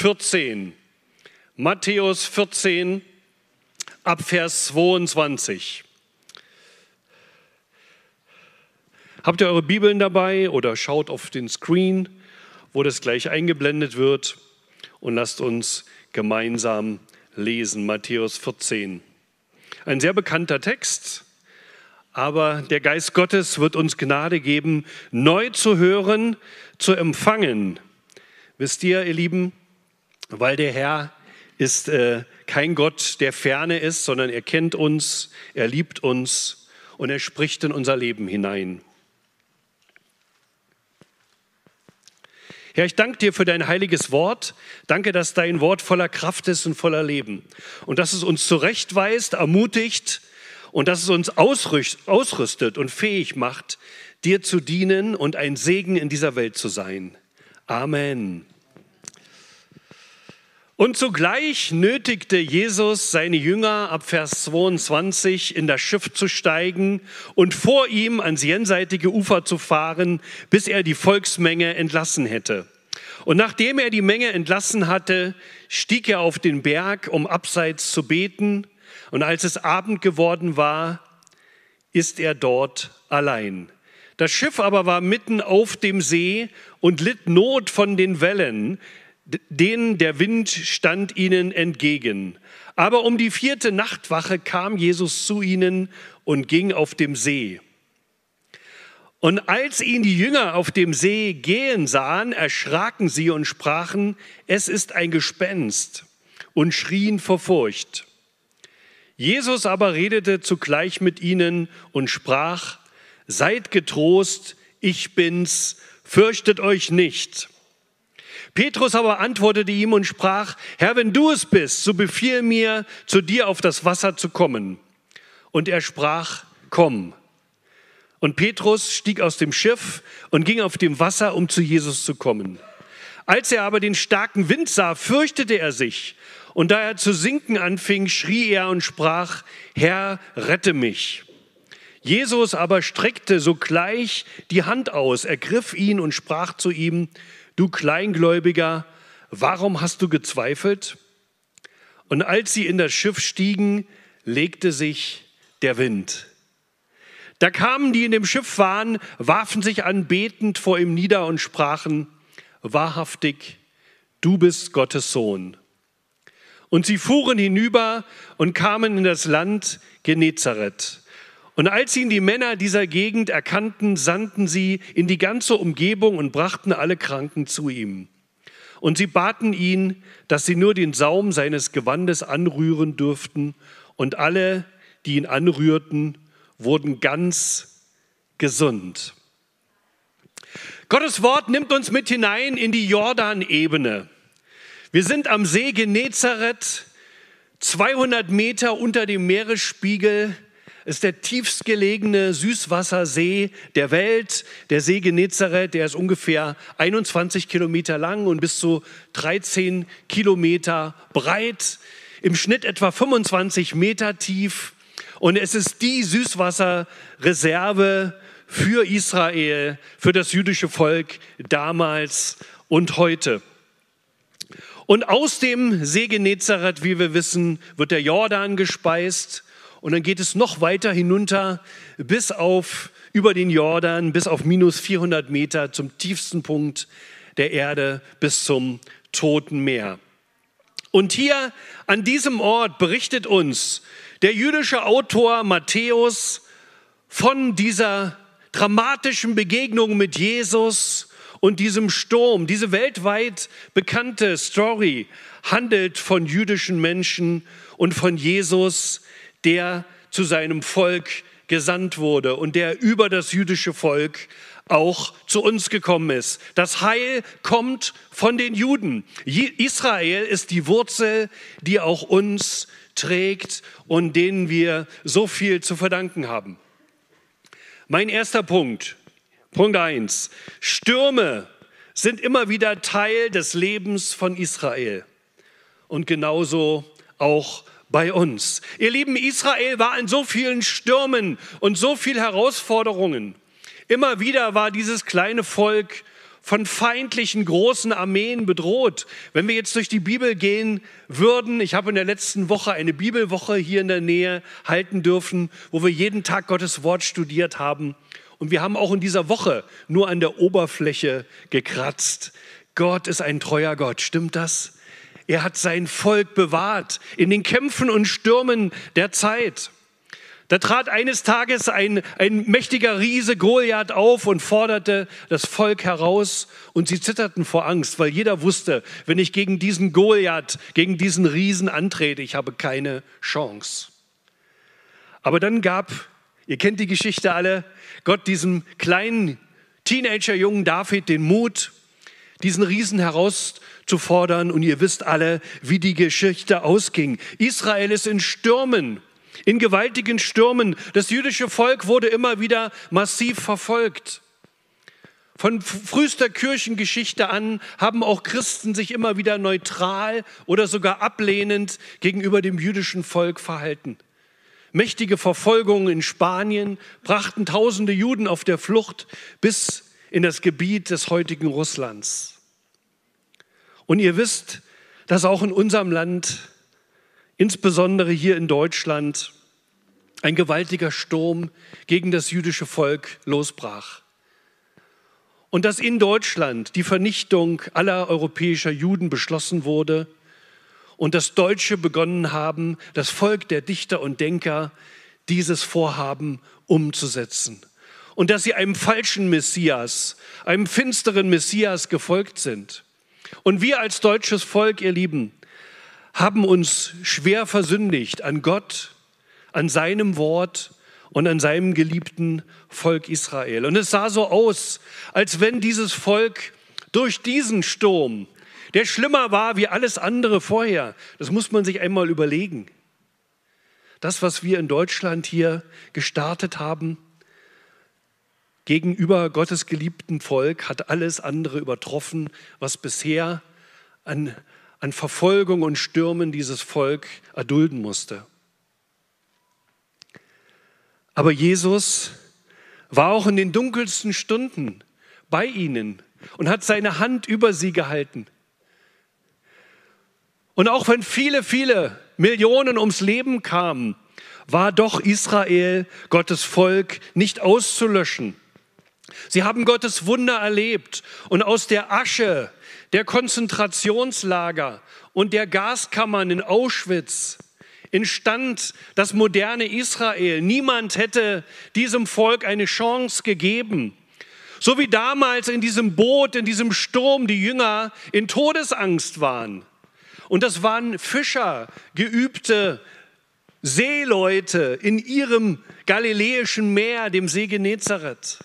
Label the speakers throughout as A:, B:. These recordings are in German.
A: 14. Matthäus 14 ab Vers 22. Habt ihr eure Bibeln dabei oder schaut auf den Screen, wo das gleich eingeblendet wird und lasst uns gemeinsam lesen. Matthäus 14. Ein sehr bekannter Text, aber der Geist Gottes wird uns Gnade geben, neu zu hören, zu empfangen. Wisst ihr, ihr Lieben, weil der Herr ist äh, kein Gott, der ferne ist, sondern er kennt uns, er liebt uns und er spricht in unser Leben hinein. Herr, ich danke dir für dein heiliges Wort. Danke, dass dein Wort voller Kraft ist und voller Leben. Und dass es uns zurechtweist, ermutigt und dass es uns ausrüstet und fähig macht, dir zu dienen und ein Segen in dieser Welt zu sein. Amen. Und zugleich nötigte Jesus seine Jünger ab Vers 22 in das Schiff zu steigen und vor ihm ans jenseitige Ufer zu fahren, bis er die Volksmenge entlassen hätte. Und nachdem er die Menge entlassen hatte, stieg er auf den Berg, um abseits zu beten. Und als es Abend geworden war, ist er dort allein. Das Schiff aber war mitten auf dem See und litt Not von den Wellen, denen der Wind stand ihnen entgegen. Aber um die vierte Nachtwache kam Jesus zu ihnen und ging auf dem See. Und als ihn die Jünger auf dem See gehen sahen, erschraken sie und sprachen, es ist ein Gespenst und schrien vor Furcht. Jesus aber redete zugleich mit ihnen und sprach, seid getrost, ich bin's, fürchtet euch nicht. Petrus aber antwortete ihm und sprach, Herr, wenn du es bist, so befiehl mir, zu dir auf das Wasser zu kommen. Und er sprach, komm. Und Petrus stieg aus dem Schiff und ging auf dem Wasser, um zu Jesus zu kommen. Als er aber den starken Wind sah, fürchtete er sich. Und da er zu sinken anfing, schrie er und sprach, Herr, rette mich. Jesus aber streckte sogleich die Hand aus, ergriff ihn und sprach zu ihm, du Kleingläubiger, warum hast du gezweifelt? Und als sie in das Schiff stiegen, legte sich der Wind. Da kamen die in dem Schiff waren, warfen sich anbetend vor ihm nieder und sprachen, wahrhaftig, du bist Gottes Sohn. Und sie fuhren hinüber und kamen in das Land Genezareth. Und als ihn die Männer dieser Gegend erkannten, sandten sie in die ganze Umgebung und brachten alle Kranken zu ihm. Und sie baten ihn, dass sie nur den Saum seines Gewandes anrühren dürften. Und alle, die ihn anrührten, wurden ganz gesund. Gottes Wort nimmt uns mit hinein in die Jordanebene. Wir sind am See Genezareth, 200 Meter unter dem Meeresspiegel ist der tiefstgelegene Süßwassersee der Welt, der See Genezareth. Der ist ungefähr 21 Kilometer lang und bis zu 13 Kilometer breit, im Schnitt etwa 25 Meter tief. Und es ist die Süßwasserreserve für Israel, für das jüdische Volk damals und heute. Und aus dem See Genezareth, wie wir wissen, wird der Jordan gespeist. Und dann geht es noch weiter hinunter bis auf über den Jordan, bis auf minus 400 Meter zum tiefsten Punkt der Erde, bis zum Toten Meer. Und hier an diesem Ort berichtet uns der jüdische Autor Matthäus von dieser dramatischen Begegnung mit Jesus und diesem Sturm. Diese weltweit bekannte Story handelt von jüdischen Menschen und von Jesus, der zu seinem Volk gesandt wurde und der über das jüdische Volk auch zu uns gekommen ist. Das Heil kommt von den Juden. Israel ist die Wurzel, die auch uns trägt und denen wir so viel zu verdanken haben. Mein erster Punkt, Punkt 1. Stürme sind immer wieder Teil des Lebens von Israel und genauso auch bei uns. Ihr Lieben, Israel war in so vielen Stürmen und so vielen Herausforderungen. Immer wieder war dieses kleine Volk von feindlichen großen Armeen bedroht. Wenn wir jetzt durch die Bibel gehen würden, ich habe in der letzten Woche eine Bibelwoche hier in der Nähe halten dürfen, wo wir jeden Tag Gottes Wort studiert haben. Und wir haben auch in dieser Woche nur an der Oberfläche gekratzt. Gott ist ein treuer Gott, stimmt das? Er hat sein Volk bewahrt in den Kämpfen und Stürmen der Zeit. Da trat eines Tages ein, ein mächtiger Riese Goliath auf und forderte das Volk heraus und sie zitterten vor Angst, weil jeder wusste, wenn ich gegen diesen Goliath, gegen diesen Riesen antrete, ich habe keine Chance. Aber dann gab, ihr kennt die Geschichte alle, Gott diesem kleinen Teenagerjungen David den Mut, diesen Riesen herauszufordern und ihr wisst alle, wie die Geschichte ausging. Israel ist in Stürmen in gewaltigen Stürmen. Das jüdische Volk wurde immer wieder massiv verfolgt. Von frühester Kirchengeschichte an haben auch Christen sich immer wieder neutral oder sogar ablehnend gegenüber dem jüdischen Volk verhalten. Mächtige Verfolgungen in Spanien brachten tausende Juden auf der Flucht bis in das Gebiet des heutigen Russlands. Und ihr wisst, dass auch in unserem Land insbesondere hier in Deutschland, ein gewaltiger Sturm gegen das jüdische Volk losbrach. Und dass in Deutschland die Vernichtung aller europäischer Juden beschlossen wurde und dass Deutsche begonnen haben, das Volk der Dichter und Denker, dieses Vorhaben umzusetzen. Und dass sie einem falschen Messias, einem finsteren Messias gefolgt sind. Und wir als deutsches Volk, ihr Lieben, haben uns schwer versündigt an Gott, an seinem Wort und an seinem geliebten Volk Israel. Und es sah so aus, als wenn dieses Volk durch diesen Sturm, der schlimmer war wie alles andere vorher, das muss man sich einmal überlegen. Das, was wir in Deutschland hier gestartet haben, gegenüber Gottes geliebten Volk, hat alles andere übertroffen, was bisher an an Verfolgung und Stürmen dieses Volk erdulden musste. Aber Jesus war auch in den dunkelsten Stunden bei ihnen und hat seine Hand über sie gehalten. Und auch wenn viele, viele Millionen ums Leben kamen, war doch Israel, Gottes Volk, nicht auszulöschen. Sie haben Gottes Wunder erlebt und aus der Asche der Konzentrationslager und der Gaskammern in Auschwitz entstand das moderne Israel. Niemand hätte diesem Volk eine Chance gegeben. So wie damals in diesem Boot, in diesem Sturm die Jünger in Todesangst waren. Und das waren Fischer, geübte Seeleute in ihrem galiläischen Meer, dem See Genezareth.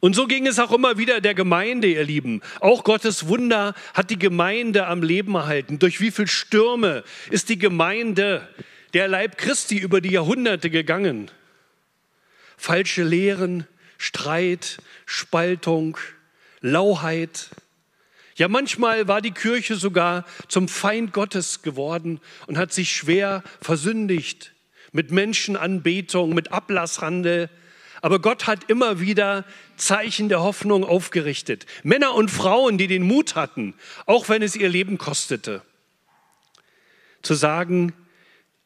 A: Und so ging es auch immer wieder der Gemeinde, ihr Lieben. Auch Gottes Wunder hat die Gemeinde am Leben erhalten. Durch wie viele Stürme ist die Gemeinde, der Leib Christi, über die Jahrhunderte gegangen? Falsche Lehren, Streit, Spaltung, Lauheit. Ja, manchmal war die Kirche sogar zum Feind Gottes geworden und hat sich schwer versündigt mit Menschenanbetung, mit Ablasshandel, aber Gott hat immer wieder Zeichen der Hoffnung aufgerichtet. Männer und Frauen, die den Mut hatten, auch wenn es ihr Leben kostete, zu sagen,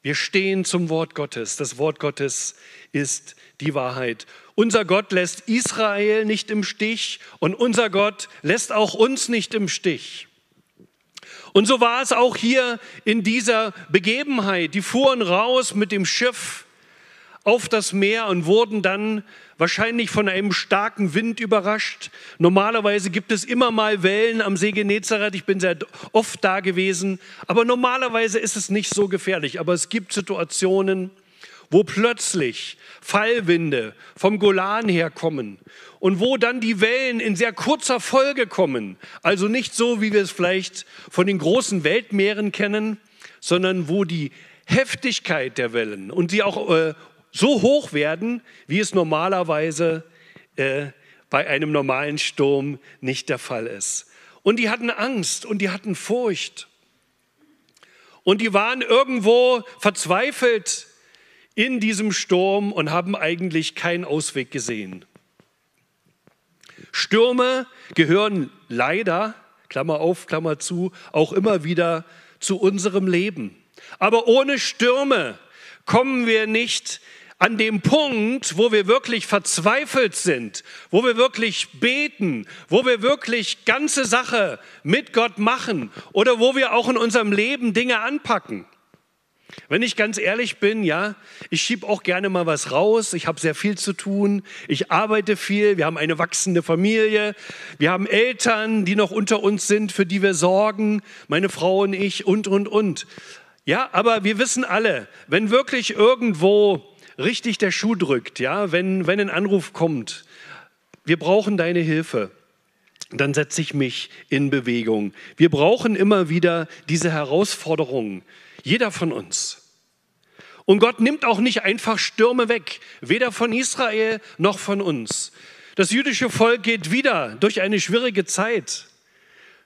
A: wir stehen zum Wort Gottes. Das Wort Gottes ist die Wahrheit. Unser Gott lässt Israel nicht im Stich und unser Gott lässt auch uns nicht im Stich. Und so war es auch hier in dieser Begebenheit. Die fuhren raus mit dem Schiff auf das Meer und wurden dann wahrscheinlich von einem starken Wind überrascht. Normalerweise gibt es immer mal Wellen am See Genezareth. Ich bin sehr oft da gewesen. Aber normalerweise ist es nicht so gefährlich. Aber es gibt Situationen, wo plötzlich Fallwinde vom Golan herkommen und wo dann die Wellen in sehr kurzer Folge kommen. Also nicht so, wie wir es vielleicht von den großen Weltmeeren kennen, sondern wo die Heftigkeit der Wellen und die auch äh, so hoch werden, wie es normalerweise äh, bei einem normalen Sturm nicht der Fall ist. Und die hatten Angst und die hatten Furcht. Und die waren irgendwo verzweifelt in diesem Sturm und haben eigentlich keinen Ausweg gesehen. Stürme gehören leider, Klammer auf, Klammer zu, auch immer wieder zu unserem Leben. Aber ohne Stürme kommen wir nicht an dem Punkt, wo wir wirklich verzweifelt sind, wo wir wirklich beten, wo wir wirklich ganze Sache mit Gott machen oder wo wir auch in unserem Leben Dinge anpacken. Wenn ich ganz ehrlich bin, ja, ich schiebe auch gerne mal was raus. Ich habe sehr viel zu tun. Ich arbeite viel. Wir haben eine wachsende Familie. Wir haben Eltern, die noch unter uns sind, für die wir sorgen. Meine Frau und ich und, und, und. Ja, aber wir wissen alle, wenn wirklich irgendwo richtig der Schuh drückt, ja, wenn, wenn ein Anruf kommt, wir brauchen deine Hilfe, dann setze ich mich in Bewegung. Wir brauchen immer wieder diese Herausforderungen, jeder von uns. Und Gott nimmt auch nicht einfach Stürme weg, weder von Israel noch von uns. Das jüdische Volk geht wieder durch eine schwierige Zeit.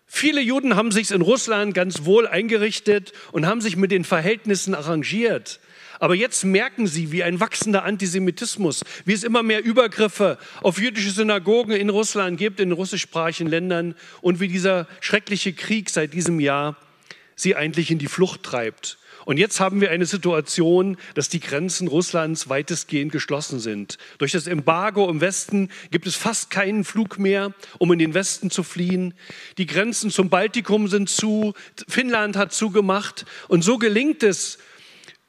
A: Viele Juden haben sich in Russland ganz wohl eingerichtet und haben sich mit den Verhältnissen arrangiert. Aber jetzt merken sie, wie ein wachsender Antisemitismus, wie es immer mehr Übergriffe auf jüdische Synagogen in Russland gibt, in russischsprachigen Ländern und wie dieser schreckliche Krieg seit diesem Jahr sie eigentlich in die Flucht treibt. Und jetzt haben wir eine Situation, dass die Grenzen Russlands weitestgehend geschlossen sind. Durch das Embargo im Westen gibt es fast keinen Flug mehr, um in den Westen zu fliehen. Die Grenzen zum Baltikum sind zu, Finnland hat zugemacht. Und so gelingt es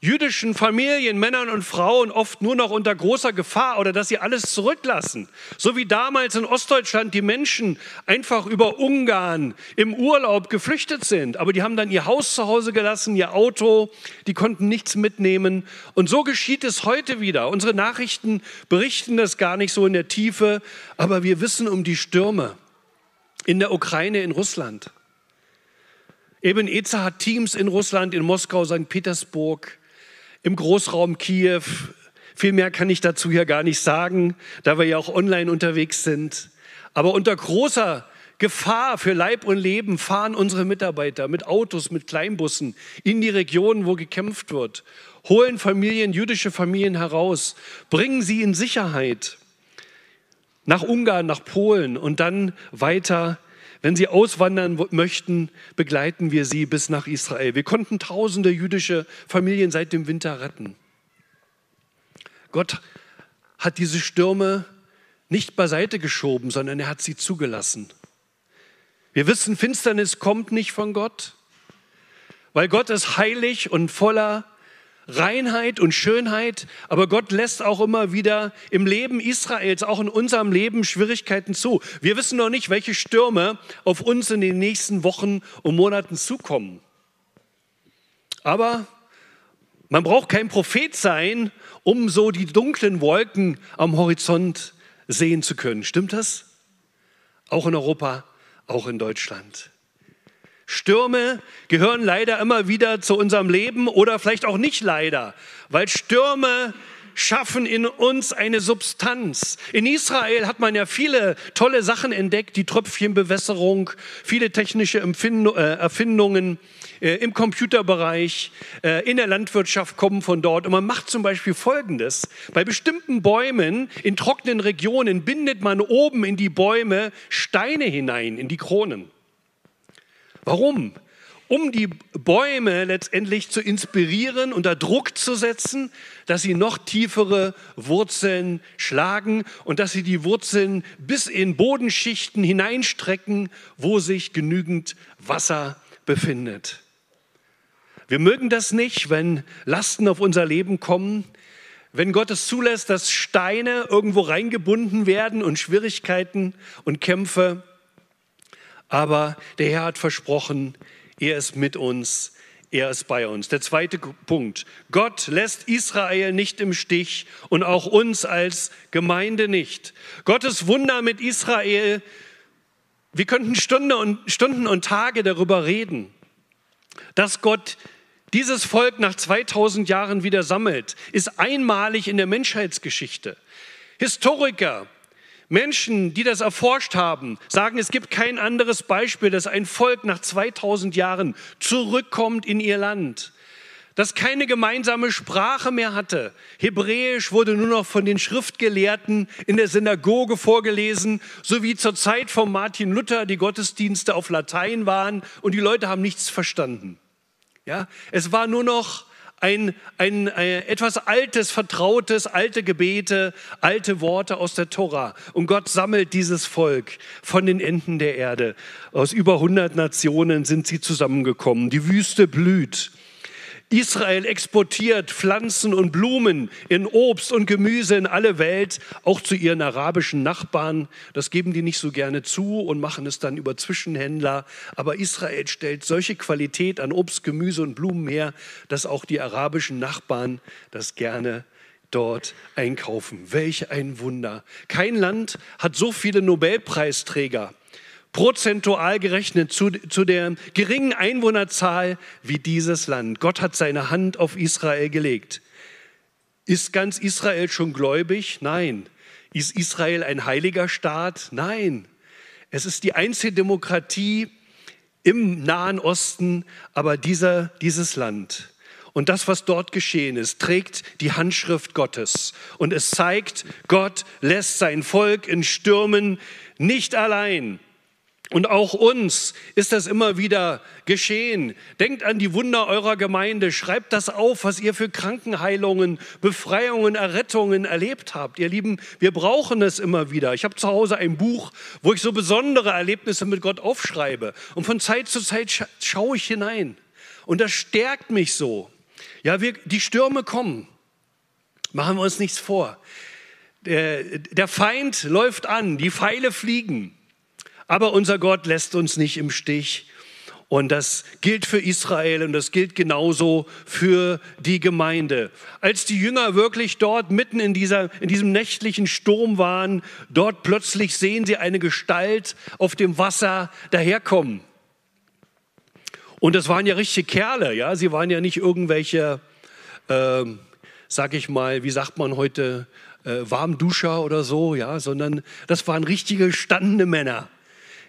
A: jüdischen Familien, Männern und Frauen oft nur noch unter großer Gefahr oder dass sie alles zurücklassen. So wie damals in Ostdeutschland die Menschen einfach über Ungarn im Urlaub geflüchtet sind. Aber die haben dann ihr Haus zu Hause gelassen, ihr Auto, die konnten nichts mitnehmen. Und so geschieht es heute wieder. Unsere Nachrichten berichten das gar nicht so in der Tiefe, aber wir wissen um die Stürme in der Ukraine, in Russland. Eben Eza hat Teams in Russland, in Moskau, St. Petersburg im Großraum Kiew. Viel mehr kann ich dazu hier gar nicht sagen, da wir ja auch online unterwegs sind. Aber unter großer Gefahr für Leib und Leben fahren unsere Mitarbeiter mit Autos, mit Kleinbussen in die Regionen, wo gekämpft wird, holen Familien, jüdische Familien heraus, bringen sie in Sicherheit nach Ungarn, nach Polen und dann weiter wenn sie auswandern möchten, begleiten wir sie bis nach Israel. Wir konnten tausende jüdische Familien seit dem Winter retten. Gott hat diese Stürme nicht beiseite geschoben, sondern er hat sie zugelassen. Wir wissen, Finsternis kommt nicht von Gott, weil Gott ist heilig und voller Reinheit und Schönheit, aber Gott lässt auch immer wieder im Leben Israels, auch in unserem Leben Schwierigkeiten zu. Wir wissen noch nicht, welche Stürme auf uns in den nächsten Wochen und Monaten zukommen. Aber man braucht kein Prophet sein, um so die dunklen Wolken am Horizont sehen zu können. Stimmt das? Auch in Europa, auch in Deutschland. Stürme gehören leider immer wieder zu unserem Leben oder vielleicht auch nicht leider, weil Stürme schaffen in uns eine Substanz. In Israel hat man ja viele tolle Sachen entdeckt, die Tröpfchenbewässerung, viele technische Empfind äh, Erfindungen äh, im Computerbereich, äh, in der Landwirtschaft kommen von dort. Und man macht zum Beispiel Folgendes. Bei bestimmten Bäumen in trockenen Regionen bindet man oben in die Bäume Steine hinein, in die Kronen. Warum? Um die Bäume letztendlich zu inspirieren, unter Druck zu setzen, dass sie noch tiefere Wurzeln schlagen und dass sie die Wurzeln bis in Bodenschichten hineinstrecken, wo sich genügend Wasser befindet. Wir mögen das nicht, wenn Lasten auf unser Leben kommen, wenn Gott es zulässt, dass Steine irgendwo reingebunden werden und Schwierigkeiten und Kämpfe aber der Herr hat versprochen, er ist mit uns, er ist bei uns. Der zweite Punkt. Gott lässt Israel nicht im Stich und auch uns als Gemeinde nicht. Gottes Wunder mit Israel, wir könnten Stunden und, Stunden und Tage darüber reden, dass Gott dieses Volk nach 2000 Jahren wieder sammelt, ist einmalig in der Menschheitsgeschichte. Historiker Menschen, die das erforscht haben, sagen, es gibt kein anderes Beispiel, dass ein Volk nach 2000 Jahren zurückkommt in ihr Land. das keine gemeinsame Sprache mehr hatte. Hebräisch wurde nur noch von den Schriftgelehrten in der Synagoge vorgelesen, so wie zur Zeit von Martin Luther die Gottesdienste auf Latein waren und die Leute haben nichts verstanden. Ja, es war nur noch ein, ein, äh, etwas Altes, Vertrautes, alte Gebete, alte Worte aus der Tora. Und Gott sammelt dieses Volk von den Enden der Erde. Aus über 100 Nationen sind sie zusammengekommen. Die Wüste blüht. Israel exportiert Pflanzen und Blumen in Obst und Gemüse in alle Welt, auch zu ihren arabischen Nachbarn. Das geben die nicht so gerne zu und machen es dann über Zwischenhändler. Aber Israel stellt solche Qualität an Obst, Gemüse und Blumen her, dass auch die arabischen Nachbarn das gerne dort einkaufen. Welch ein Wunder. Kein Land hat so viele Nobelpreisträger prozentual gerechnet zu, zu der geringen Einwohnerzahl wie dieses Land. Gott hat seine Hand auf Israel gelegt. Ist ganz Israel schon gläubig? Nein. Ist Israel ein heiliger Staat? Nein. Es ist die einzige Demokratie im Nahen Osten, aber dieser, dieses Land. Und das, was dort geschehen ist, trägt die Handschrift Gottes. Und es zeigt, Gott lässt sein Volk in Stürmen nicht allein. Und auch uns ist das immer wieder geschehen. Denkt an die Wunder eurer Gemeinde. Schreibt das auf, was ihr für Krankenheilungen, Befreiungen, Errettungen erlebt habt. Ihr Lieben, wir brauchen es immer wieder. Ich habe zu Hause ein Buch, wo ich so besondere Erlebnisse mit Gott aufschreibe. Und von Zeit zu Zeit scha schaue ich hinein. Und das stärkt mich so. Ja, wir, die Stürme kommen. Machen wir uns nichts vor. Der, der Feind läuft an, die Pfeile fliegen. Aber unser Gott lässt uns nicht im Stich. Und das gilt für Israel und das gilt genauso für die Gemeinde. Als die Jünger wirklich dort mitten in, dieser, in diesem nächtlichen Sturm waren, dort plötzlich sehen sie eine Gestalt auf dem Wasser daherkommen. Und das waren ja richtige Kerle, ja. Sie waren ja nicht irgendwelche, äh, sag ich mal, wie sagt man heute, äh, Warmduscher oder so, ja, sondern das waren richtige standende Männer.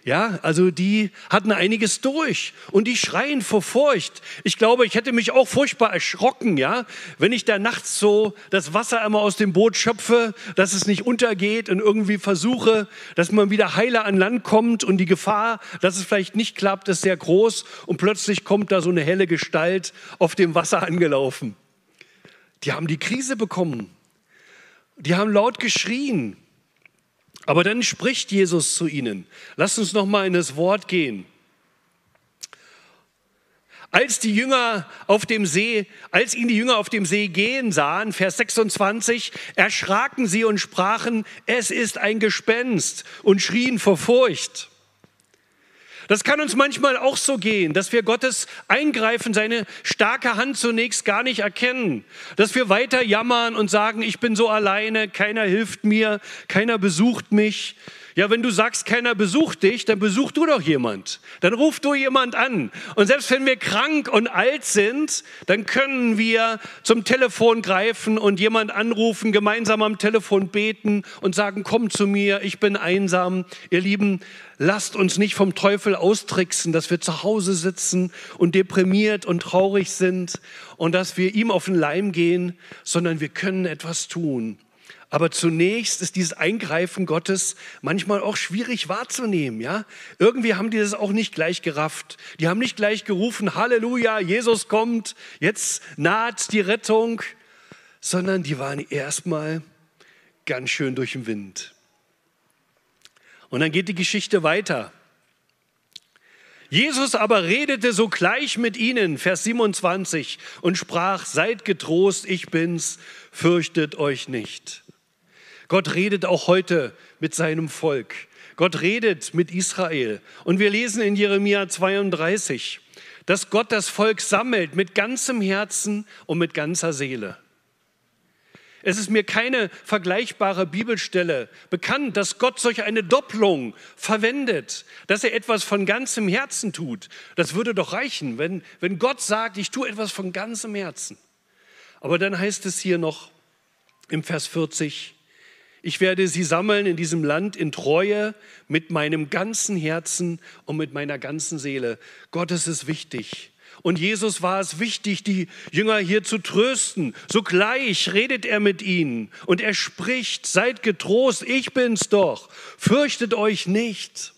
A: Ja, also die hatten einiges durch und die schreien vor Furcht. Ich glaube, ich hätte mich auch furchtbar erschrocken, ja, wenn ich da nachts so das Wasser einmal aus dem Boot schöpfe, dass es nicht untergeht und irgendwie versuche, dass man wieder heiler an Land kommt und die Gefahr, dass es vielleicht nicht klappt, ist sehr groß und plötzlich kommt da so eine helle Gestalt auf dem Wasser angelaufen. Die haben die Krise bekommen. Die haben laut geschrien. Aber dann spricht Jesus zu ihnen. Lasst uns noch mal in das Wort gehen. Als die Jünger auf dem See, als ihn die Jünger auf dem See gehen sahen, Vers 26, erschraken sie und sprachen, es ist ein Gespenst und schrien vor Furcht. Das kann uns manchmal auch so gehen, dass wir Gottes Eingreifen, seine starke Hand zunächst gar nicht erkennen, dass wir weiter jammern und sagen, ich bin so alleine, keiner hilft mir, keiner besucht mich. Ja, wenn du sagst, keiner besucht dich, dann besuch du doch jemand. Dann ruf du jemand an. Und selbst wenn wir krank und alt sind, dann können wir zum Telefon greifen und jemand anrufen, gemeinsam am Telefon beten und sagen, komm zu mir, ich bin einsam. Ihr Lieben, lasst uns nicht vom Teufel austricksen, dass wir zu Hause sitzen und deprimiert und traurig sind und dass wir ihm auf den Leim gehen, sondern wir können etwas tun. Aber zunächst ist dieses Eingreifen Gottes manchmal auch schwierig wahrzunehmen, ja? Irgendwie haben die das auch nicht gleich gerafft. Die haben nicht gleich gerufen, Halleluja, Jesus kommt, jetzt naht die Rettung, sondern die waren erstmal ganz schön durch den Wind. Und dann geht die Geschichte weiter. Jesus aber redete sogleich mit ihnen, Vers 27, und sprach, seid getrost, ich bin's, fürchtet euch nicht. Gott redet auch heute mit seinem Volk. Gott redet mit Israel. Und wir lesen in Jeremia 32, dass Gott das Volk sammelt mit ganzem Herzen und mit ganzer Seele. Es ist mir keine vergleichbare Bibelstelle bekannt, dass Gott solch eine Doppelung verwendet, dass er etwas von ganzem Herzen tut. Das würde doch reichen, wenn, wenn Gott sagt, ich tue etwas von ganzem Herzen. Aber dann heißt es hier noch im Vers 40, ich werde sie sammeln in diesem Land in Treue mit meinem ganzen Herzen und mit meiner ganzen Seele. Gott, es ist wichtig, Und Jesus war es wichtig, die Jünger hier zu trösten. Sogleich redet er mit ihnen und er spricht, seid getrost, ich bin's doch, fürchtet euch nicht.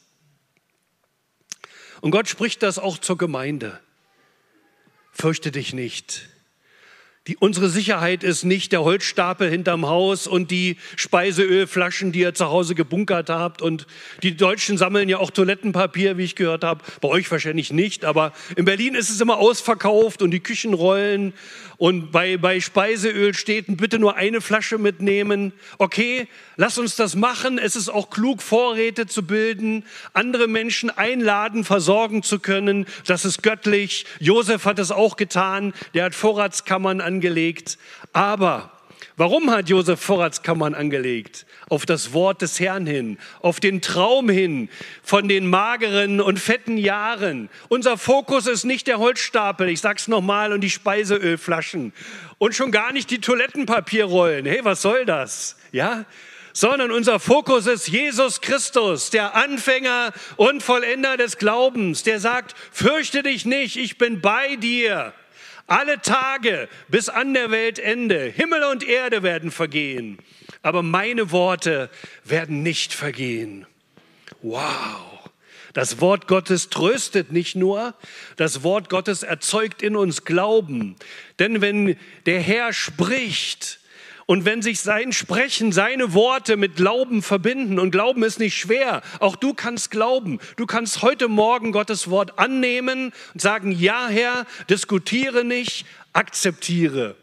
A: Und Gott spricht das auch zur Gemeinde. Fürchte dich nicht. Die, unsere Sicherheit ist nicht der Holzstapel hinterm Haus und die Speiseölflaschen, die ihr zu Hause gebunkert habt. Und die Deutschen sammeln ja auch Toilettenpapier, wie ich gehört habe. Bei euch wahrscheinlich nicht, aber in Berlin ist es immer ausverkauft und die Küchenrollen und bei, bei Speiseöl steht, bitte nur eine Flasche mitnehmen. Okay, lass uns das machen. Es ist auch klug, Vorräte zu bilden, andere Menschen einladen, versorgen zu können. Das ist göttlich. Josef hat es auch getan. Der hat Vorratskammern angelegt. Aber Warum hat Josef Vorratskammern angelegt? Auf das Wort des Herrn hin, auf den Traum hin von den mageren und fetten Jahren. Unser Fokus ist nicht der Holzstapel, ich sag's nochmal, und die Speiseölflaschen und schon gar nicht die Toilettenpapierrollen. Hey, was soll das? Ja? Sondern unser Fokus ist Jesus Christus, der Anfänger und Vollender des Glaubens, der sagt, fürchte dich nicht, ich bin bei dir. Alle Tage bis an der Weltende, Himmel und Erde werden vergehen, aber meine Worte werden nicht vergehen. Wow. Das Wort Gottes tröstet nicht nur, das Wort Gottes erzeugt in uns Glauben. Denn wenn der Herr spricht, und wenn sich sein Sprechen, seine Worte mit Glauben verbinden, und Glauben ist nicht schwer, auch du kannst glauben. Du kannst heute Morgen Gottes Wort annehmen und sagen, ja Herr, diskutiere nicht, akzeptiere.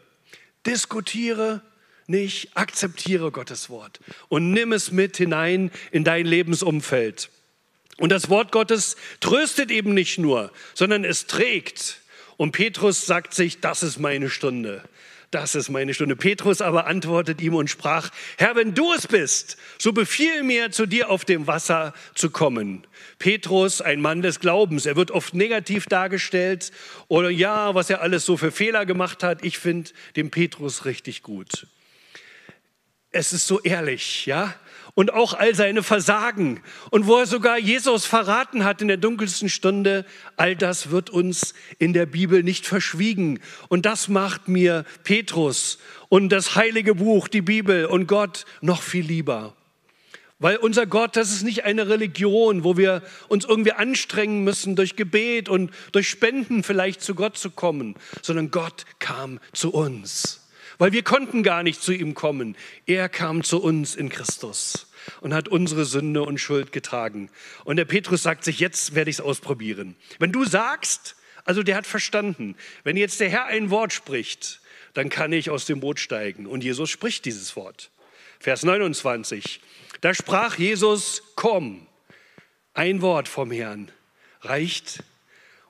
A: Diskutiere nicht, akzeptiere Gottes Wort und nimm es mit hinein in dein Lebensumfeld. Und das Wort Gottes tröstet eben nicht nur, sondern es trägt. Und Petrus sagt sich, das ist meine Stunde das ist meine Stunde. Petrus aber antwortet ihm und sprach, Herr, wenn du es bist, so befiehl mir, zu dir auf dem Wasser zu kommen. Petrus, ein Mann des Glaubens, er wird oft negativ dargestellt oder ja, was er alles so für Fehler gemacht hat. Ich finde den Petrus richtig gut. Es ist so ehrlich, ja und auch all seine Versagen und wo er sogar Jesus verraten hat in der dunkelsten Stunde, all das wird uns in der Bibel nicht verschwiegen. Und das macht mir Petrus und das heilige Buch, die Bibel und Gott noch viel lieber. Weil unser Gott, das ist nicht eine Religion, wo wir uns irgendwie anstrengen müssen, durch Gebet und durch Spenden vielleicht zu Gott zu kommen, sondern Gott kam zu uns weil wir konnten gar nicht zu ihm kommen. Er kam zu uns in Christus und hat unsere Sünde und Schuld getragen. Und der Petrus sagt sich, jetzt werde ich es ausprobieren. Wenn du sagst, also der hat verstanden, wenn jetzt der Herr ein Wort spricht, dann kann ich aus dem Boot steigen. Und Jesus spricht dieses Wort. Vers 29. Da sprach Jesus, komm. Ein Wort vom Herrn reicht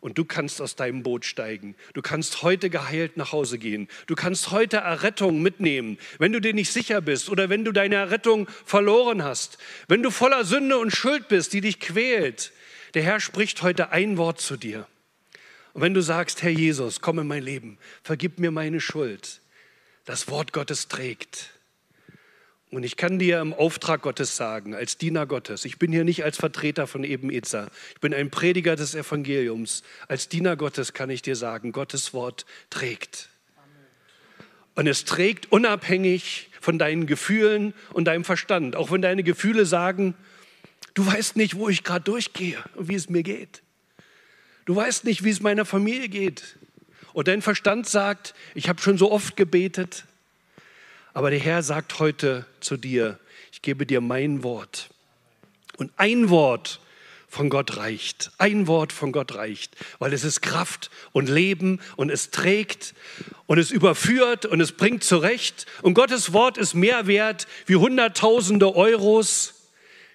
A: und du kannst aus deinem Boot steigen. Du kannst heute geheilt nach Hause gehen. Du kannst heute Errettung mitnehmen, wenn du dir nicht sicher bist oder wenn du deine Errettung verloren hast. Wenn du voller Sünde und Schuld bist, die dich quält. Der Herr spricht heute ein Wort zu dir. Und wenn du sagst, Herr Jesus, komm in mein Leben, vergib mir meine Schuld, das Wort Gottes trägt. Und ich kann dir im Auftrag Gottes sagen, als Diener Gottes, ich bin hier nicht als Vertreter von Eben Ezer, ich bin ein Prediger des Evangeliums. Als Diener Gottes kann ich dir sagen, Gottes Wort trägt. Und es trägt unabhängig von deinen Gefühlen und deinem Verstand. Auch wenn deine Gefühle sagen, du weißt nicht, wo ich gerade durchgehe und wie es mir geht. Du weißt nicht, wie es meiner Familie geht. Und dein Verstand sagt, ich habe schon so oft gebetet, aber der Herr sagt heute zu dir, ich gebe dir mein Wort. Und ein Wort von Gott reicht. Ein Wort von Gott reicht, weil es ist Kraft und Leben und es trägt und es überführt und es bringt zurecht. Und Gottes Wort ist mehr wert wie Hunderttausende Euros.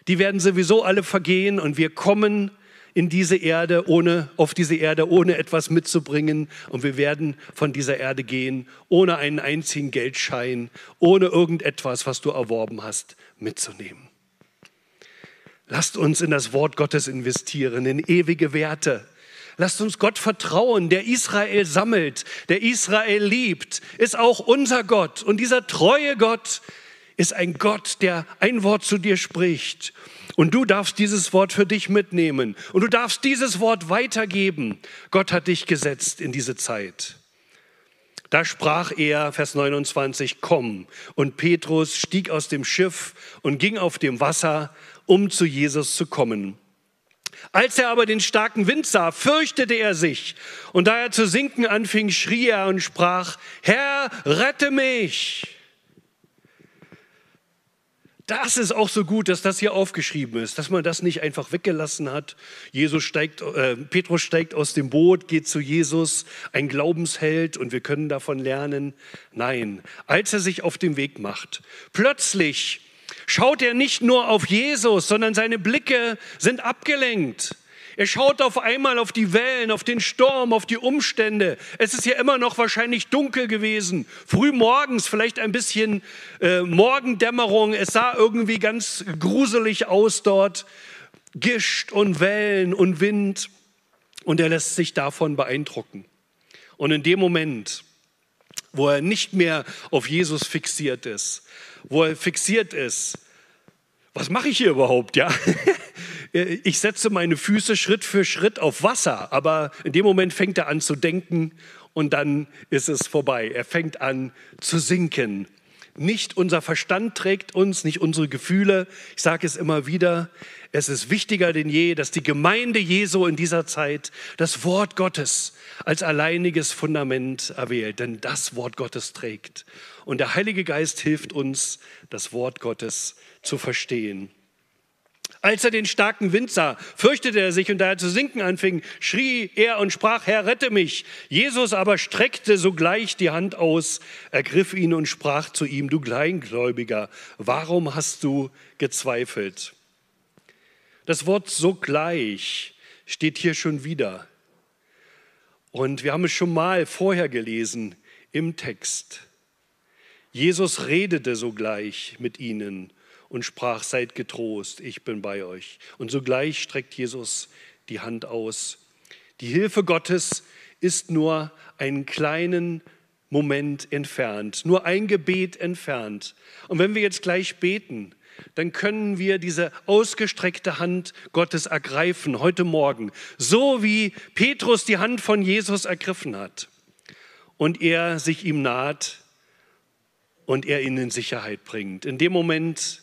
A: Die werden sowieso alle vergehen und wir kommen in diese Erde, ohne, auf diese Erde, ohne etwas mitzubringen. Und wir werden von dieser Erde gehen, ohne einen einzigen Geldschein, ohne irgendetwas, was du erworben hast, mitzunehmen. Lasst uns in das Wort Gottes investieren, in ewige Werte. Lasst uns Gott vertrauen, der Israel sammelt, der Israel liebt, ist auch unser Gott. Und dieser treue Gott ist ein Gott, der ein Wort zu dir spricht. Und du darfst dieses Wort für dich mitnehmen. Und du darfst dieses Wort weitergeben. Gott hat dich gesetzt in diese Zeit. Da sprach er, Vers 29, komm. Und Petrus stieg aus dem Schiff und ging auf dem Wasser, um zu Jesus zu kommen. Als er aber den starken Wind sah, fürchtete er sich. Und da er zu sinken anfing, schrie er und sprach, Herr, rette mich. Das ist auch so gut, dass das hier aufgeschrieben ist, dass man das nicht einfach weggelassen hat. Jesus steigt, äh, Petrus steigt aus dem Boot, geht zu Jesus, ein Glaubensheld und wir können davon lernen. Nein, als er sich auf den Weg macht, plötzlich schaut er nicht nur auf Jesus, sondern seine Blicke sind abgelenkt. Er schaut auf einmal auf die Wellen, auf den Sturm, auf die Umstände. Es ist ja immer noch wahrscheinlich dunkel gewesen. Früh morgens, vielleicht ein bisschen äh, Morgendämmerung. Es sah irgendwie ganz gruselig aus dort. Gischt und Wellen und Wind. Und er lässt sich davon beeindrucken. Und in dem Moment, wo er nicht mehr auf Jesus fixiert ist, wo er fixiert ist, was mache ich hier überhaupt? Ja, ich setze meine Füße Schritt für Schritt auf Wasser, aber in dem Moment fängt er an zu denken und dann ist es vorbei. Er fängt an zu sinken. Nicht unser Verstand trägt uns, nicht unsere Gefühle. Ich sage es immer wieder, es ist wichtiger denn je, dass die Gemeinde Jesu in dieser Zeit das Wort Gottes als alleiniges Fundament erwählt, denn das Wort Gottes trägt. Und der Heilige Geist hilft uns, das Wort Gottes zu verstehen. Als er den starken Wind sah, fürchtete er sich und da er zu sinken anfing, schrie er und sprach, Herr, rette mich. Jesus aber streckte sogleich die Hand aus, ergriff ihn und sprach zu ihm, du Kleingläubiger, warum hast du gezweifelt? Das Wort sogleich steht hier schon wieder. Und wir haben es schon mal vorher gelesen im Text. Jesus redete sogleich mit ihnen und sprach, seid getrost, ich bin bei euch. Und sogleich streckt Jesus die Hand aus. Die Hilfe Gottes ist nur einen kleinen Moment entfernt, nur ein Gebet entfernt. Und wenn wir jetzt gleich beten, dann können wir diese ausgestreckte Hand Gottes ergreifen heute Morgen, so wie Petrus die Hand von Jesus ergriffen hat und er sich ihm naht und er ihn in Sicherheit bringt. In dem Moment,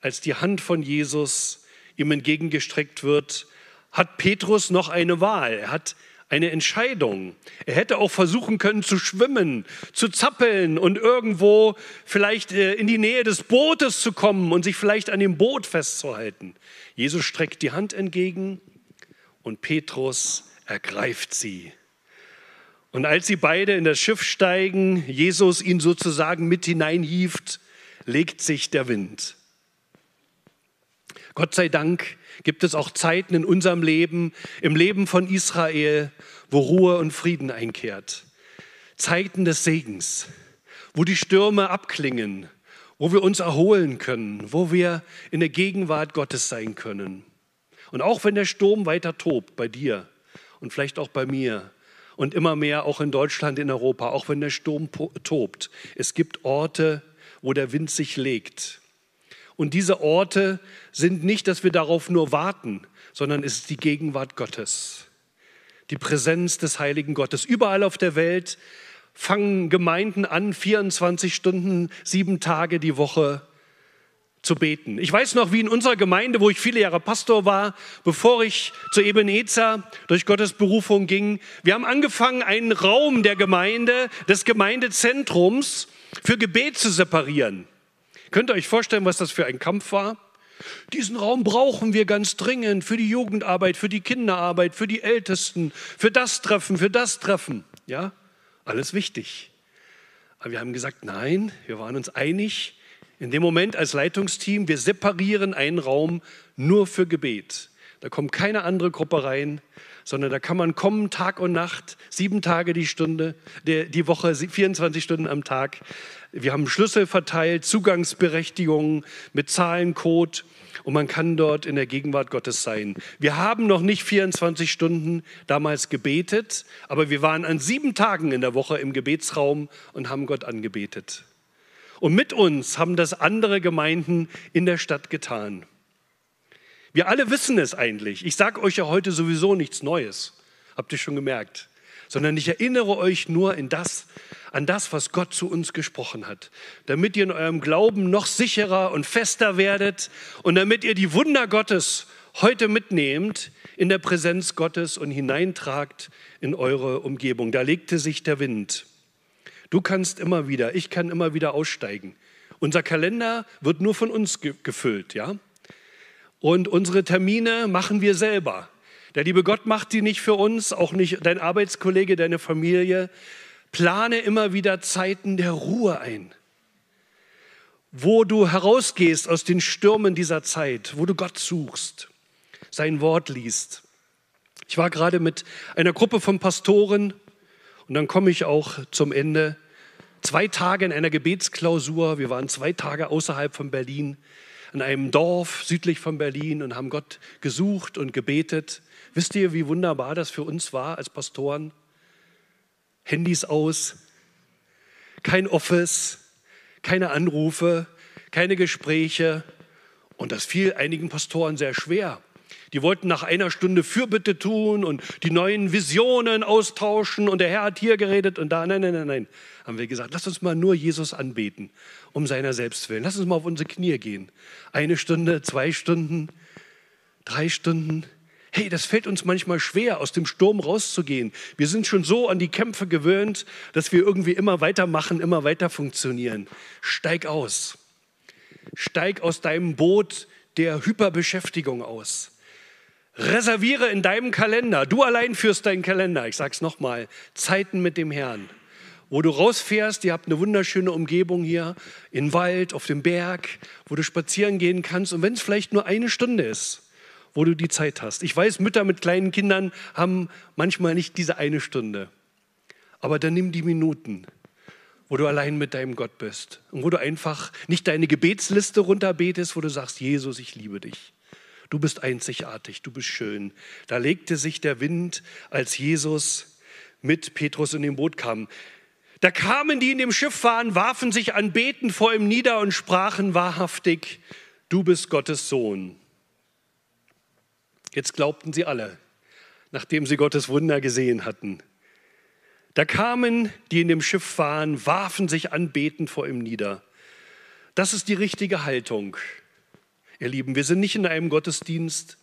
A: als die Hand von Jesus ihm entgegengestreckt wird, hat Petrus noch eine Wahl. Er hat eine Entscheidung. Er hätte auch versuchen können zu schwimmen, zu zappeln und irgendwo vielleicht äh, in die Nähe des Bootes zu kommen und sich vielleicht an dem Boot festzuhalten. Jesus streckt die Hand entgegen und Petrus ergreift sie. Und als sie beide in das Schiff steigen, Jesus ihn sozusagen mit hineinhieft, legt sich der Wind. Gott sei Dank gibt es auch Zeiten in unserem Leben, im Leben von Israel, wo Ruhe und Frieden einkehrt. Zeiten des Segens, wo die Stürme abklingen, wo wir uns erholen können, wo wir in der Gegenwart Gottes sein können. Und auch wenn der Sturm weiter tobt bei dir und vielleicht auch bei mir und immer mehr auch in Deutschland, in Europa, auch wenn der Sturm tobt, es gibt Orte, wo der Wind sich legt und diese Orte sind nicht, dass wir darauf nur warten, sondern es ist die Gegenwart Gottes, die Präsenz des heiligen Gottes. Überall auf der Welt fangen Gemeinden an, 24 Stunden, sieben Tage die Woche zu beten. Ich weiß noch, wie in unserer Gemeinde, wo ich viele Jahre Pastor war, bevor ich zu Ebenezer durch Gottes Berufung ging, wir haben angefangen, einen Raum der Gemeinde, des Gemeindezentrums für Gebet zu separieren. Könnt ihr euch vorstellen, was das für ein Kampf war? Diesen Raum brauchen wir ganz dringend für die Jugendarbeit, für die Kinderarbeit, für die Ältesten, für das Treffen, für das Treffen. Ja, alles wichtig. Aber wir haben gesagt, nein, wir waren uns einig, in dem Moment als Leitungsteam, wir separieren einen Raum nur für Gebet. Da kommt keine andere Gruppe rein, sondern da kann man kommen Tag und Nacht, sieben Tage die Stunde, die Woche, 24 Stunden am Tag. Wir haben Schlüssel verteilt, Zugangsberechtigungen mit Zahlencode und man kann dort in der Gegenwart Gottes sein. Wir haben noch nicht 24 Stunden damals gebetet, aber wir waren an sieben Tagen in der Woche im Gebetsraum und haben Gott angebetet. Und mit uns haben das andere Gemeinden in der Stadt getan. Wir alle wissen es eigentlich. Ich sage euch ja heute sowieso nichts Neues. Habt ihr schon gemerkt? Sondern ich erinnere euch nur in das, an das, was Gott zu uns gesprochen hat, damit ihr in eurem Glauben noch sicherer und fester werdet und damit ihr die Wunder Gottes heute mitnehmt in der Präsenz Gottes und hineintragt in eure Umgebung. Da legte sich der Wind. Du kannst immer wieder, ich kann immer wieder aussteigen. Unser Kalender wird nur von uns gefüllt, ja? Und unsere Termine machen wir selber. Der liebe Gott macht die nicht für uns, auch nicht dein Arbeitskollege, deine Familie. Plane immer wieder Zeiten der Ruhe ein, wo du herausgehst aus den Stürmen dieser Zeit, wo du Gott suchst, sein Wort liest. Ich war gerade mit einer Gruppe von Pastoren und dann komme ich auch zum Ende. Zwei Tage in einer Gebetsklausur. Wir waren zwei Tage außerhalb von Berlin, in einem Dorf südlich von Berlin und haben Gott gesucht und gebetet. Wisst ihr, wie wunderbar das für uns war als Pastoren? Handys aus, kein Office, keine Anrufe, keine Gespräche. Und das fiel einigen Pastoren sehr schwer. Die wollten nach einer Stunde Fürbitte tun und die neuen Visionen austauschen und der Herr hat hier geredet und da. Nein, nein, nein, nein. Haben wir gesagt, lass uns mal nur Jesus anbeten, um seiner selbst willen. Lass uns mal auf unsere Knie gehen. Eine Stunde, zwei Stunden, drei Stunden. Hey, das fällt uns manchmal schwer, aus dem Sturm rauszugehen. Wir sind schon so an die Kämpfe gewöhnt, dass wir irgendwie immer weitermachen, immer weiter funktionieren. Steig aus. Steig aus deinem Boot der Hyperbeschäftigung aus. Reserviere in deinem Kalender, du allein führst deinen Kalender, ich sage es nochmal, Zeiten mit dem Herrn, wo du rausfährst, ihr habt eine wunderschöne Umgebung hier, im Wald, auf dem Berg, wo du spazieren gehen kannst. Und wenn es vielleicht nur eine Stunde ist, wo du die Zeit hast. Ich weiß, Mütter mit kleinen Kindern haben manchmal nicht diese eine Stunde, aber dann nimm die Minuten, wo du allein mit deinem Gott bist. Und wo du einfach nicht deine Gebetsliste runterbetest, wo du sagst, Jesus, ich liebe dich. Du bist einzigartig, du bist schön. Da legte sich der Wind, als Jesus mit Petrus in dem Boot kam. Da kamen die in dem Schiff waren, warfen sich anbeten vor ihm nieder und sprachen wahrhaftig, du bist Gottes Sohn. Jetzt glaubten sie alle, nachdem sie Gottes Wunder gesehen hatten. Da kamen die in dem Schiff waren, warfen sich anbetend vor ihm nieder. Das ist die richtige Haltung ihr Lieben. Wir sind nicht in einem Gottesdienst,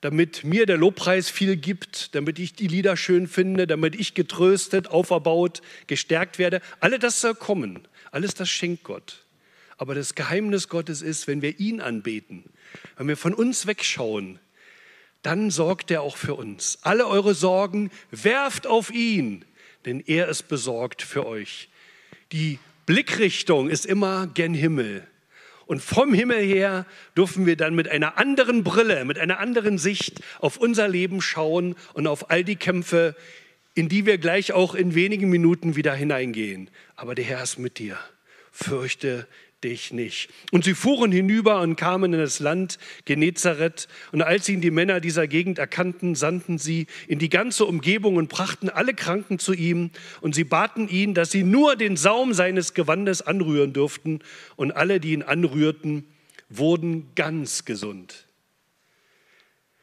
A: damit mir der Lobpreis viel gibt, damit ich die Lieder schön finde, damit ich getröstet, auferbaut, gestärkt werde. Alle das soll kommen. Alles das schenkt Gott. Aber das Geheimnis Gottes ist, wenn wir ihn anbeten, wenn wir von uns wegschauen, dann sorgt er auch für uns. Alle eure Sorgen werft auf ihn, denn er ist besorgt für euch. Die Blickrichtung ist immer gen Himmel. Und vom Himmel her dürfen wir dann mit einer anderen Brille, mit einer anderen Sicht auf unser Leben schauen und auf all die Kämpfe, in die wir gleich auch in wenigen Minuten wieder hineingehen. Aber der Herr ist mit dir. Fürchte dich nicht. Und sie fuhren hinüber und kamen in das Land Genezareth. Und als ihn die Männer dieser Gegend erkannten, sandten sie in die ganze Umgebung und brachten alle Kranken zu ihm. Und sie baten ihn, dass sie nur den Saum seines Gewandes anrühren dürften. Und alle, die ihn anrührten, wurden ganz gesund.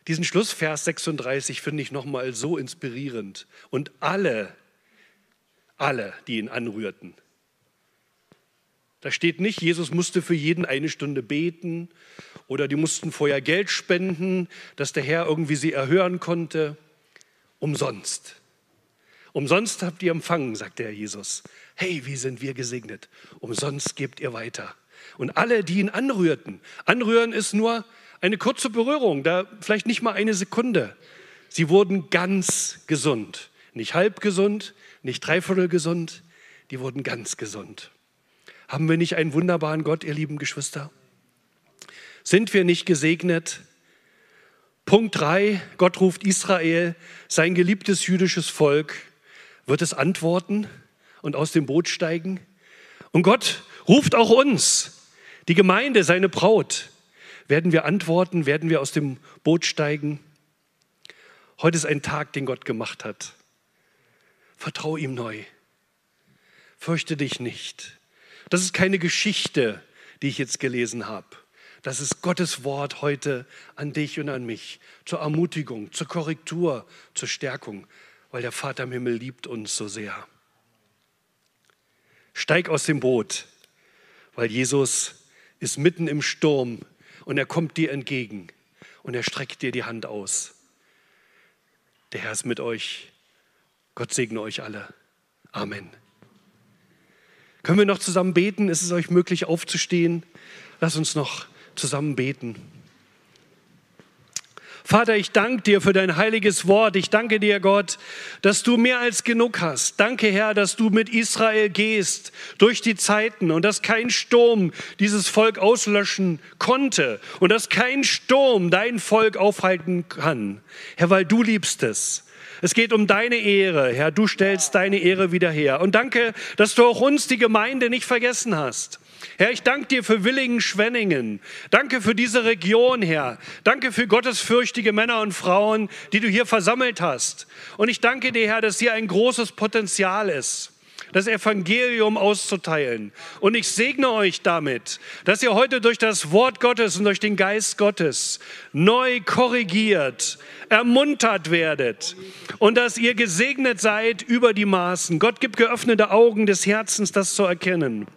A: Diesen Schlussvers 36 finde ich nochmal so inspirierend. Und alle, alle, die ihn anrührten, da steht nicht, Jesus musste für jeden eine Stunde beten oder die mussten vorher Geld spenden, dass der Herr irgendwie sie erhören konnte. Umsonst. Umsonst habt ihr empfangen, sagt der Herr Jesus. Hey, wie sind wir gesegnet? Umsonst gebt ihr weiter. Und alle, die ihn anrührten, anrühren ist nur eine kurze Berührung, da vielleicht nicht mal eine Sekunde. Sie wurden ganz gesund. Nicht halb gesund, nicht dreiviertel gesund, die wurden ganz gesund. Haben wir nicht einen wunderbaren Gott, ihr lieben Geschwister? Sind wir nicht gesegnet? Punkt 3, Gott ruft Israel, sein geliebtes jüdisches Volk, wird es antworten und aus dem Boot steigen? Und Gott ruft auch uns, die Gemeinde, seine Braut. Werden wir antworten? Werden wir aus dem Boot steigen? Heute ist ein Tag, den Gott gemacht hat. Vertrau ihm neu. Fürchte dich nicht Das ist keine Geschichte, die ich jetzt gelesen habe. Das ist Gottes Wort heute an dich und an mich zur Ermutigung, zur Korrektur, zur Stärkung, weil der Vater im Himmel liebt uns so sehr. Steig aus dem Boot, weil Jesus ist mitten im Sturm und er kommt dir entgegen und er streckt dir die Hand aus. Der Herr ist mit euch. Gott segne euch alle. Amen. Können wir noch zusammen beten? Ist es euch möglich aufzustehen? Lass uns noch zusammen beten. Vater, ich danke dir für dein heiliges Wort. Ich danke dir, Gott, dass du mehr als genug hast. Danke, Herr, dass du mit Israel gehst durch die Zeiten und dass kein Sturm dieses Volk auslöschen konnte und dass kein Sturm dein Volk aufhalten kann. Herr, weil du liebst es. Es geht um deine Ehre, Herr. Du stellst deine Ehre wieder her. Und danke, dass du auch uns, die Gemeinde, nicht vergessen hast. Herr, ich danke dir für Willingen-Schwenningen. Danke für diese Region, Herr. Danke für gottesfürchtige Männer und Frauen, die du hier versammelt hast. Und ich danke dir, Herr, dass hier ein großes Potenzial ist das Evangelium auszuteilen. Und ich segne euch damit, dass ihr heute durch das Wort Gottes und durch den Geist Gottes neu korrigiert, ermuntert werdet und dass ihr gesegnet seid über die Maßen. Gott gibt geöffnete Augen des Herzens, das zu erkennen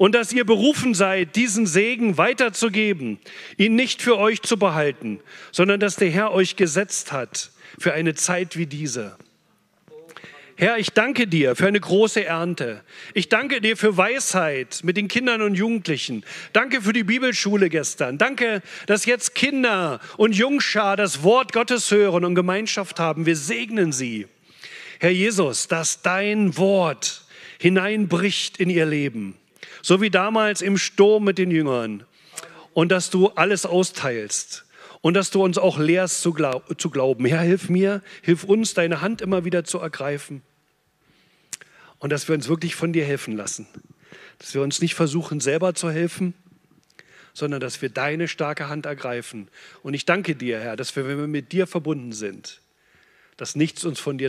A: und dass ihr berufen seid, diesen Segen weiterzugeben, ihn nicht für euch zu behalten, sondern dass der Herr euch gesetzt hat für eine Zeit wie diese. Herr, ich danke dir für eine große Ernte. Ich danke dir für Weisheit mit den Kindern und Jugendlichen. Danke für die Bibelschule gestern. Danke, dass jetzt Kinder und Jungschar das Wort Gottes hören und Gemeinschaft haben. Wir segnen sie. Herr Jesus, dass dein Wort hineinbricht in ihr Leben so wie damals im Sturm mit den Jüngern. Und dass du alles austeilst und dass du uns auch lehrst zu, glaub, zu glauben. Herr, hilf mir, hilf uns, deine Hand immer wieder zu ergreifen. Und dass wir uns wirklich von dir helfen lassen. Dass wir uns nicht versuchen, selber zu helfen, sondern dass wir deine starke Hand ergreifen. Und ich danke dir, Herr, dass wir, wenn wir mit dir verbunden sind, dass nichts uns von dir trennt.